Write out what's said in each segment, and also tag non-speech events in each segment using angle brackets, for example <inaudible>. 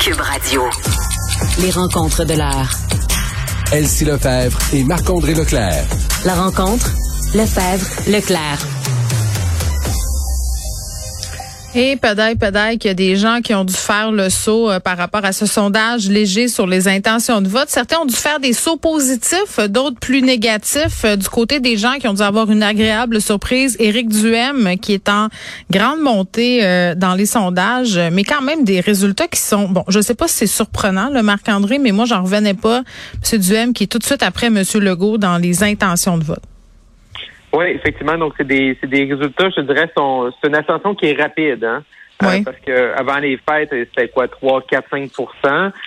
Cube Radio. Les rencontres de l'heure. Elsie Lefebvre et Marc-André Leclerc. La rencontre, Lefebvre, Leclerc. Et peut-être, qu'il y a des gens qui ont dû faire le saut euh, par rapport à ce sondage léger sur les intentions de vote. Certains ont dû faire des sauts positifs, d'autres plus négatifs. Euh, du côté des gens qui ont dû avoir une agréable surprise, Éric Duhem, qui est en grande montée euh, dans les sondages, mais quand même des résultats qui sont, bon, je sais pas si c'est surprenant, le Marc-André, mais moi, j'en revenais pas. M. Duhem qui est tout de suite après M. Legault dans les intentions de vote. Oui, effectivement. Donc, c'est des, c'est des résultats, je dirais, sont, c'est une ascension qui est rapide. Hein? Euh, Oui. parce que avant les fêtes, c'était quoi, 3, 4, 5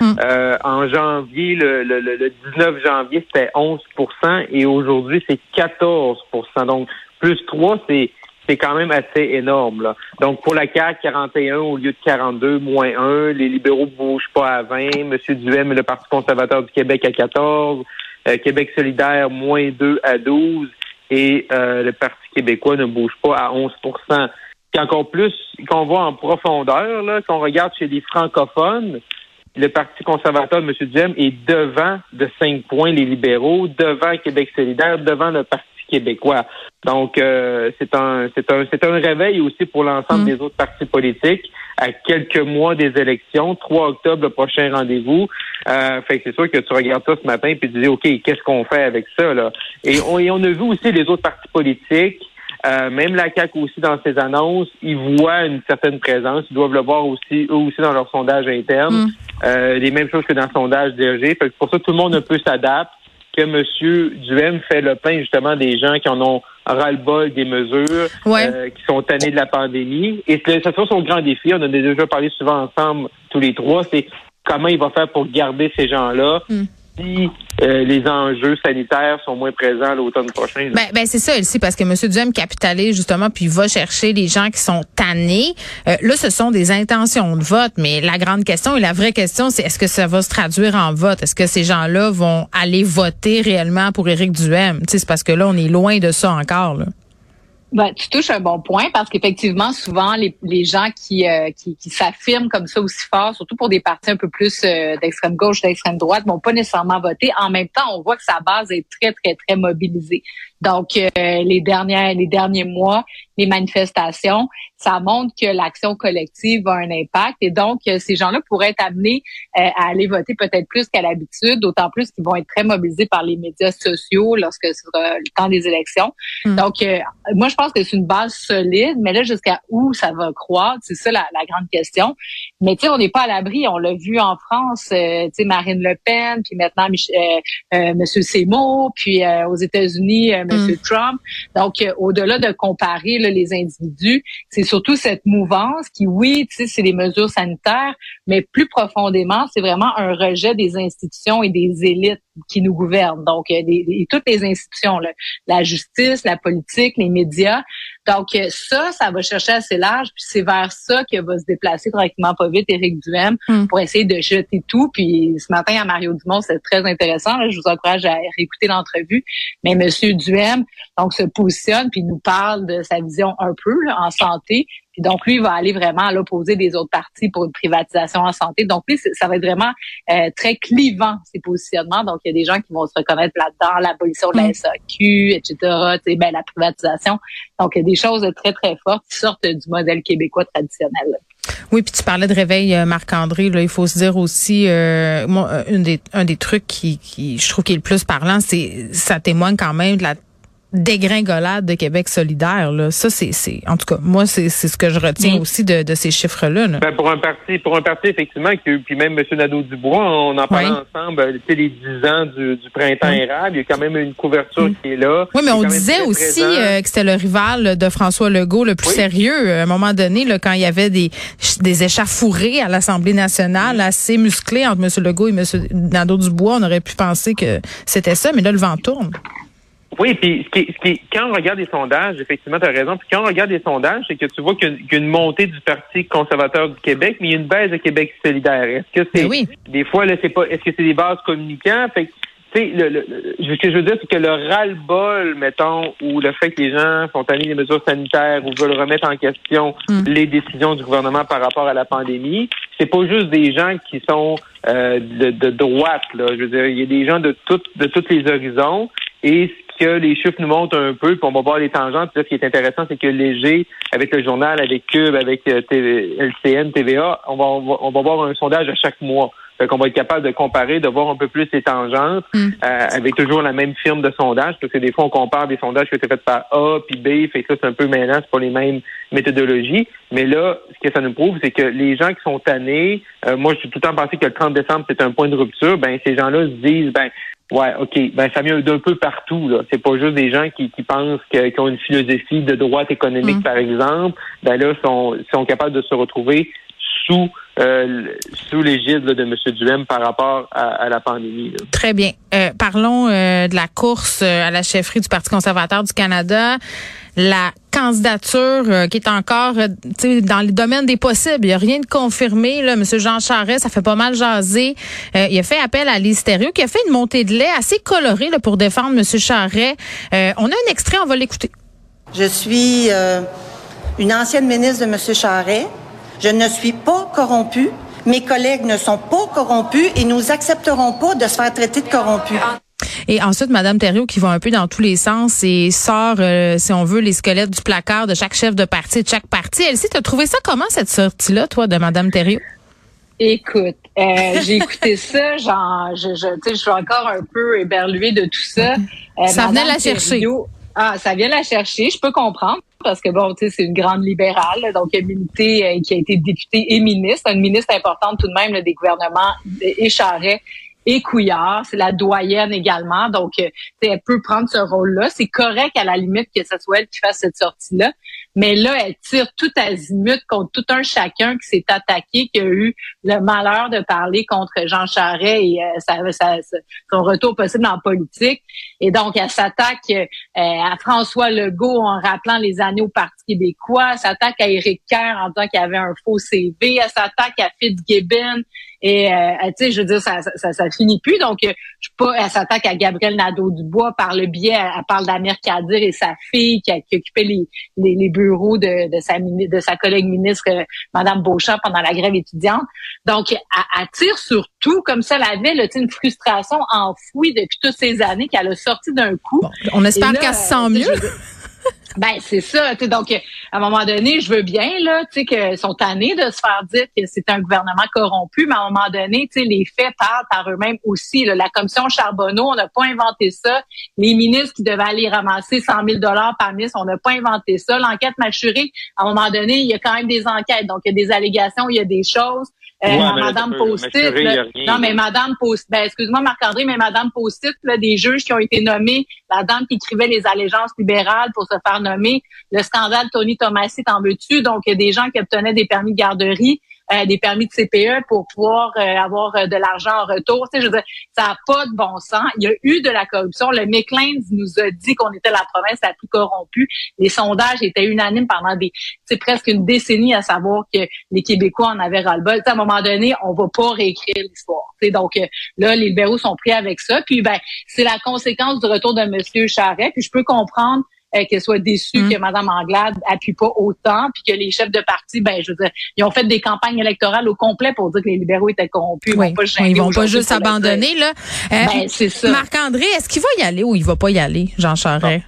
Mm. euh, En janvier, le, le, le- le 19 janvier, c'était 11% et aujourd'hui, c'est 14% Donc, plus 3, c'est c'est quand même assez énorme. Là. Donc, pour la CAQ, 41 au lieu de 42, moins 1. Les libéraux bougent pas à 20. Monsieur Duhem et le Parti conservateur du Québec à 14. Euh, Québec solidaire, moins 2 à 12 et euh, le Parti québécois ne bouge pas à 11 Puis encore plus, qu'on voit en profondeur, là, qu'on regarde chez les francophones, le Parti conservateur de M. Duhem est devant de 5 points les libéraux, devant Québec solidaire, devant le Parti québécois. Donc, euh, c'est un, c'est un, c'est un réveil aussi pour l'ensemble Mm. des autres partis politiques à quelques mois des élections. 3 octobre, le prochain rendez-vous. Euh, fait que c'est sûr que tu regardes ça ce matin puis tu dis, OK, qu'est-ce qu'on fait avec ça, là? Et on, et on a vu aussi les autres partis politiques, euh, même la CAQ aussi dans ses annonces, ils voient une certaine présence. Ils doivent le voir aussi, eux aussi, dans leur sondage interne. Mm. Euh, les mêmes choses que dans le sondage DRG. Fait que pour ça, tout le monde un peu s'adapte que M. Duhem fait le plein justement des gens qui en ont ras-le-bol des mesures, Ouais. euh, qui sont tannés de la pandémie. Et c'est son grand défi. On en a déjà parlé souvent ensemble, tous les trois, c'est comment il va faire pour garder ces gens-là Mm. si euh, les enjeux sanitaires sont moins présents l'automne prochain. Ben, ben c'est ça, aussi parce que M. Duhem capitalise justement, puis va chercher les gens qui sont tannés. Euh, là, ce sont des intentions de vote, mais la grande question et la vraie question, c'est est-ce que ça va se traduire en vote? Est-ce que ces gens-là vont aller voter réellement pour Éric Duhem? C'est parce que là, on est loin de ça encore. Ben, tu touches un bon point parce qu'effectivement, souvent, les, les gens qui, euh, qui, qui s'affirment comme ça aussi fort, surtout pour des partis un peu plus euh, d'extrême gauche, d'extrême droite, vont pas nécessairement voter. En même temps, on voit que sa base est très, très, très mobilisée. Donc, euh, les dernières, les derniers mois, les manifestations, ça montre que l'action collective a un impact et donc euh, ces gens-là pourraient être amenés euh, à aller voter peut-être plus qu'à l'habitude, d'autant plus qu'ils vont être très mobilisés par les médias sociaux lorsque ce sera le temps des élections. Mm. Donc, euh, moi, je pense que c'est une base solide, mais là, jusqu'à où ça va croître, c'est ça la, la grande question. Mais tu sais, on n'est pas à l'abri. On l'a vu en France, euh, tu sais, Marine Le Pen, puis maintenant Mich- euh, euh, Monsieur Seymour, puis euh, aux États-Unis, euh, Monsieur Trump. Donc, au-delà de comparer là, les individus, c'est surtout cette mouvance qui, oui, tu sais, c'est les mesures sanitaires, mais plus profondément, c'est vraiment un rejet des institutions et des élites qui nous gouvernent. Donc, euh, des- des- toutes les institutions, là, la justice, la politique, les médias. Donc, euh, ça, ça va chercher assez large, puis c'est vers ça que va se déplacer tranquillement pas vite Éric Duhem Mm. pour essayer de jeter tout. Puis ce matin à Mario Dumont, c'est très intéressant. là. je vous encourage à réécouter l'entrevue. Mais Monsieur Duhem, donc, se positionne puis nous parle de sa vision un peu là, en santé. Puis donc, lui, il va aller vraiment à l'opposé des autres partis pour une privatisation en santé. Donc, lui, ça va être vraiment euh, très clivant, ces positionnements. Donc, il y a des gens qui vont se reconnaître là-dedans, l'abolition de la Mm. SAQ, etc., tu sais, ben, la privatisation. Donc, il y a des choses très, très fortes qui sortent du modèle québécois traditionnel. Oui, puis tu parlais de réveil, euh, Marc-André. Là, il faut se dire aussi, euh, moi, euh, une des, un des trucs qui, qui, je trouve qui est le plus parlant, c'est ça témoigne quand même de la dégringolade de Québec solidaire. Là. Ça, c'est, c'est, en tout cas, moi, c'est, c'est ce que je retiens Mm. aussi de, de ces chiffres-là. là. Ben, pour un parti, pour un parti effectivement, qui, puis même M. Nadeau-Dubois, on en parlait Oui. ensemble, euh, tu sais, les 10 ans du, du printemps Mm. érable, il y a quand même une couverture qui est là. Oui, mais on disait aussi euh, que c'était le rival de François Legault le plus sérieux. À un moment donné, là, quand il y avait des, des échafourés à l'Assemblée nationale assez musclés entre M. Legault et M. Nadeau-Dubois, on aurait pu penser que c'était ça, mais là, le vent tourne. Oui, puis ce qui, ce qui quand on regarde les sondages, effectivement, tu as raison. Puis quand on regarde les sondages, c'est que tu vois qu'il y a une- qu'il y a une montée du Parti conservateur du Québec, mais il y a une baisse de Québec solidaire. Est-ce que c'est Ben oui. des fois là, c'est pas est-ce que c'est des bases communicants? Fait que, tu sais, le, le- ce que je veux dire, c'est que le ras-le-bol, mettons, ou le fait que les gens sont tannés des mesures sanitaires ou veulent remettre en question Mm. les décisions du gouvernement par rapport à la pandémie, c'est pas juste des gens qui sont euh, de, de, droite. Là. Je veux dire, il y a des gens de toutes de tous les horizons. Et que les chiffres nous montrent un peu, puis on va voir les tangentes. ce qui est intéressant, c'est que Léger, avec le journal, avec Cube, avec euh, LCN, TVA, on va, on va voir un sondage à chaque mois. Fait qu'on va être capable de comparer, de voir un peu plus les tangentes, mm. euh, avec toujours la même firme de sondage, parce que des fois, on compare des sondages qui étaient faits par A puis B, fait que ça, c'est un peu mêlant, c'est pas les mêmes méthodologies. Mais là, ce que ça nous prouve, c'est que les gens qui sont tannés, euh, moi, je suis tout le temps pensé que le 30 décembre, c'est un point de rupture, ben, ces gens-là se disent, ben, Ouais, OK. Ben, ça vient d'un peu partout. Là. C'est pas juste des gens qui, qui pensent qu'ils ont une philosophie de droite économique, mm. par exemple. Ben là, sont, sont capables de se retrouver sous euh, sous l'égide de M. Duhem par rapport à, la pandémie. Très bien. Euh, parlons euh, de la course à la chefferie du Parti conservateur du Canada. La candidature qui est encore dans le domaine des possibles. Il n'y a rien de confirmé. Là. M. Jean Charest, ça fait pas mal jaser. il a fait appel à Lise qui a fait une montée de lait assez colorée là, pour défendre M. Charest. on a un extrait, on va l'écouter. Je suis une ancienne ministre de M. Charest. Je ne suis pas corrompu. Mes collègues ne sont pas corrompus et nous accepterons pas de se faire traiter de corrompus. Et ensuite, Madame Thériault qui va un peu dans tous les sens et sort, euh, si on veut, les squelettes du placard de chaque chef de parti, de chaque parti. Elsie, t'as trouvé ça comment cette sortie-là, toi, de Madame Thériault? Écoute, euh, <laughs> j'ai écouté ça, genre, je, je, je suis encore un peu éberluée de tout ça. Euh, ça venait la chercher. Ah, ça vient la chercher, je peux comprendre parce que bon, tu sais, c'est une grande libérale, donc euh, qui a été députée et ministre, une ministre importante tout de même des gouvernements écharés et Couillard, c'est la doyenne également, donc euh, elle peut prendre ce rôle-là. C'est correct à la limite que ce soit elle qui fasse cette sortie-là, mais là, elle tire tout azimut contre tout un chacun qui s'est attaqué, qui a eu le malheur de parler contre Jean Charest et euh, son retour possible en politique. Et donc, elle s'attaque euh, à François Legault en rappelant les années au Parti québécois. Elle s'attaque à Éric Kerr en disant qu'il avait un faux CV. Elle s'attaque à Fitzgibbon et euh, tu sais, je veux dire, ça, ça, ça, finit plus. Donc, je sais pas, elle s'attaque à Gabriel Nadeau-Dubois par le biais, elle, parle d'Amir Kadir et sa fille qui, a, qui occupait les, les, les bureau de, de, sa, de sa collègue ministre, euh, Madame Beauchamp, pendant la grève étudiante. Donc, elle, tire sur tout, comme ça, elle avait là, une frustration enfouie depuis toutes ces années qu'elle a sorti d'un coup. on espère qu'elle se sent mieux. Ben c'est ça. Donc à un moment donné, je veux bien là, tu sais que sont tannés de se faire dire que c'est un gouvernement corrompu, mais à un moment donné, tu sais les faits parlent par eux-mêmes aussi. La commission Charbonneau, on n'a pas inventé ça. Les ministres qui devaient aller ramasser 100 000 dollars par ministre, on n'a pas inventé ça. L'enquête mâchurée, à un moment donné, il y a quand même des enquêtes. Donc il y a des allégations, il y a des choses. Euh, Madame Postit, non mais Madame Postit, ben excuse-moi Marc-André, mais Madame Postit, des juges qui ont été nommés, la dame qui écrivait les allégeances libérales pour se faire nommer, le scandale Tony Tomassi, t'en veux-tu? Donc, des gens qui obtenaient des permis de garderie euh, des permis de CPE pour pouvoir euh, avoir euh, de l'argent en retour. Tu sais, je veux dire, ça n'a pas de bon sens. Il y a eu de la corruption. Le McLean nous a dit qu'on était la province la plus corrompue. Les sondages étaient unanimes pendant des, c'est presque une décennie à savoir que les Québécois en avaient ras-le-bol. à un moment donné, on va pas réécrire l'histoire. Tu donc là, les libéraux sont pris avec ça. Puis ben, c'est la conséquence du retour de Monsieur Charret. Puis je peux comprendre euh, qu'elle soit déçue mm. que Mme Anglade appuie pas autant, puis que les chefs de parti, ben je veux dire, ils ont fait des campagnes électorales au complet pour dire que les libéraux étaient corrompus. Ils vont pas, ils vont pas juste abandonner là. Euh, ben, c'est ça. Marc-André, est-ce qu'il va y aller ou il va pas y aller, Jean Charest?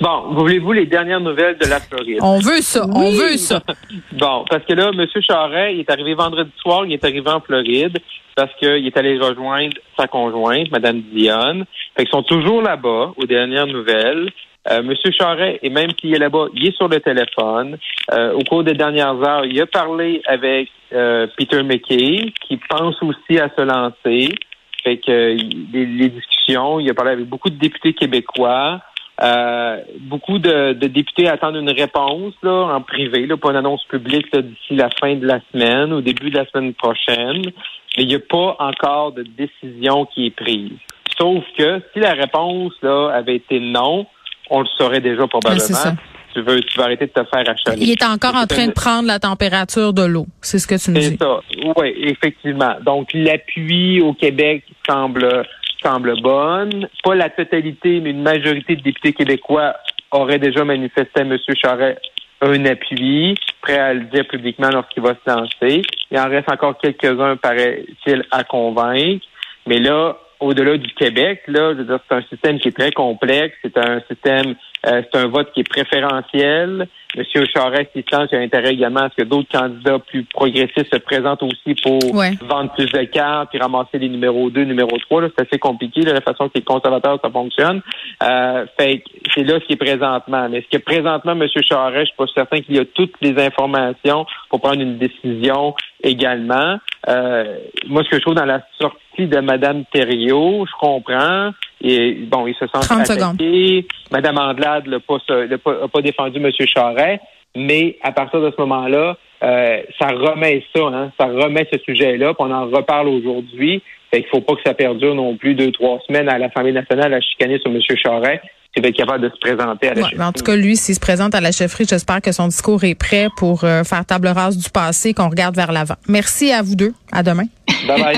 Bon, voulez-vous les dernières nouvelles de la Floride? On veut ça, on veut ça. <laughs> bon, parce que là, M. Charret, il est arrivé vendredi soir, il est arrivé en Floride parce qu'il est allé rejoindre sa conjointe, Mme Dionne. Fait qu'ils sont toujours là-bas, aux dernières nouvelles. Euh, Monsieur Charret, et même s'il est là-bas, il est sur le téléphone. Euh, au cours des dernières heures, il a parlé avec euh, Peter McKay, qui pense aussi à se lancer. Fait que les, discussions, il a parlé avec beaucoup de députés québécois. beaucoup de, députés attendent une réponse là, en privé, là, pas une annonce publique d'ici la fin de la semaine, au début de la semaine prochaine. Mais il n'y a pas encore de décision qui est prise. Sauf que si la réponse là, avait été non, on le saurait déjà probablement. Tu veux, tu vas arrêter de te faire achaler. Il est encore en train de prendre la température de l'eau. C'est ce que tu me dis. C'est ça. Oui, effectivement. Donc, l'appui au Québec semble, semble bonne. Pas la totalité, mais une majorité de députés québécois auraient déjà manifesté à M. Charest un appui, prêt à le dire publiquement lorsqu'il va se lancer. Il en reste encore quelques-uns, paraît-il, à convaincre. Mais là, au-delà du Québec, là, je veux dire, c'est un système qui est très complexe. C'est un système, euh, c'est un vote qui est préférentiel. Monsieur Charest, il sent qu'il y a intérêt également à ce que d'autres candidats plus progressistes se présentent aussi pour vendre plus de cartes puis ramasser les numéros 2, numéro 3. C'est assez compliqué la façon que les conservateurs ça fonctionne. Euh, fait c'est là ce qui est présentement. Mais ce que présentement, M. Charest, je suis pas certain qu'il y a toutes les informations pour prendre une décision également. Euh, moi, ce que je trouve dans la sortie de Mme Thériault, je comprends. Et bon, il se sent attaqué. Mme Andelade n'a pas, pas, pas, défendu M. Charret, mais à partir de ce moment-là, euh, ça remet ça, hein, ça remet ce sujet-là, puis on en reparle aujourd'hui. Fait qu'il faut pas que ça perdure non plus deux, trois semaines à l'Assemblée nationale à chicaner sur M. Charret qui va être capable de se présenter à la chefferie. En tout cas, lui, s'il se présente à la chefferie, j'espère que son discours est prêt pour euh, faire table rase du passé, qu'on regarde vers l'avant. Merci à vous deux. À demain. Bye bye.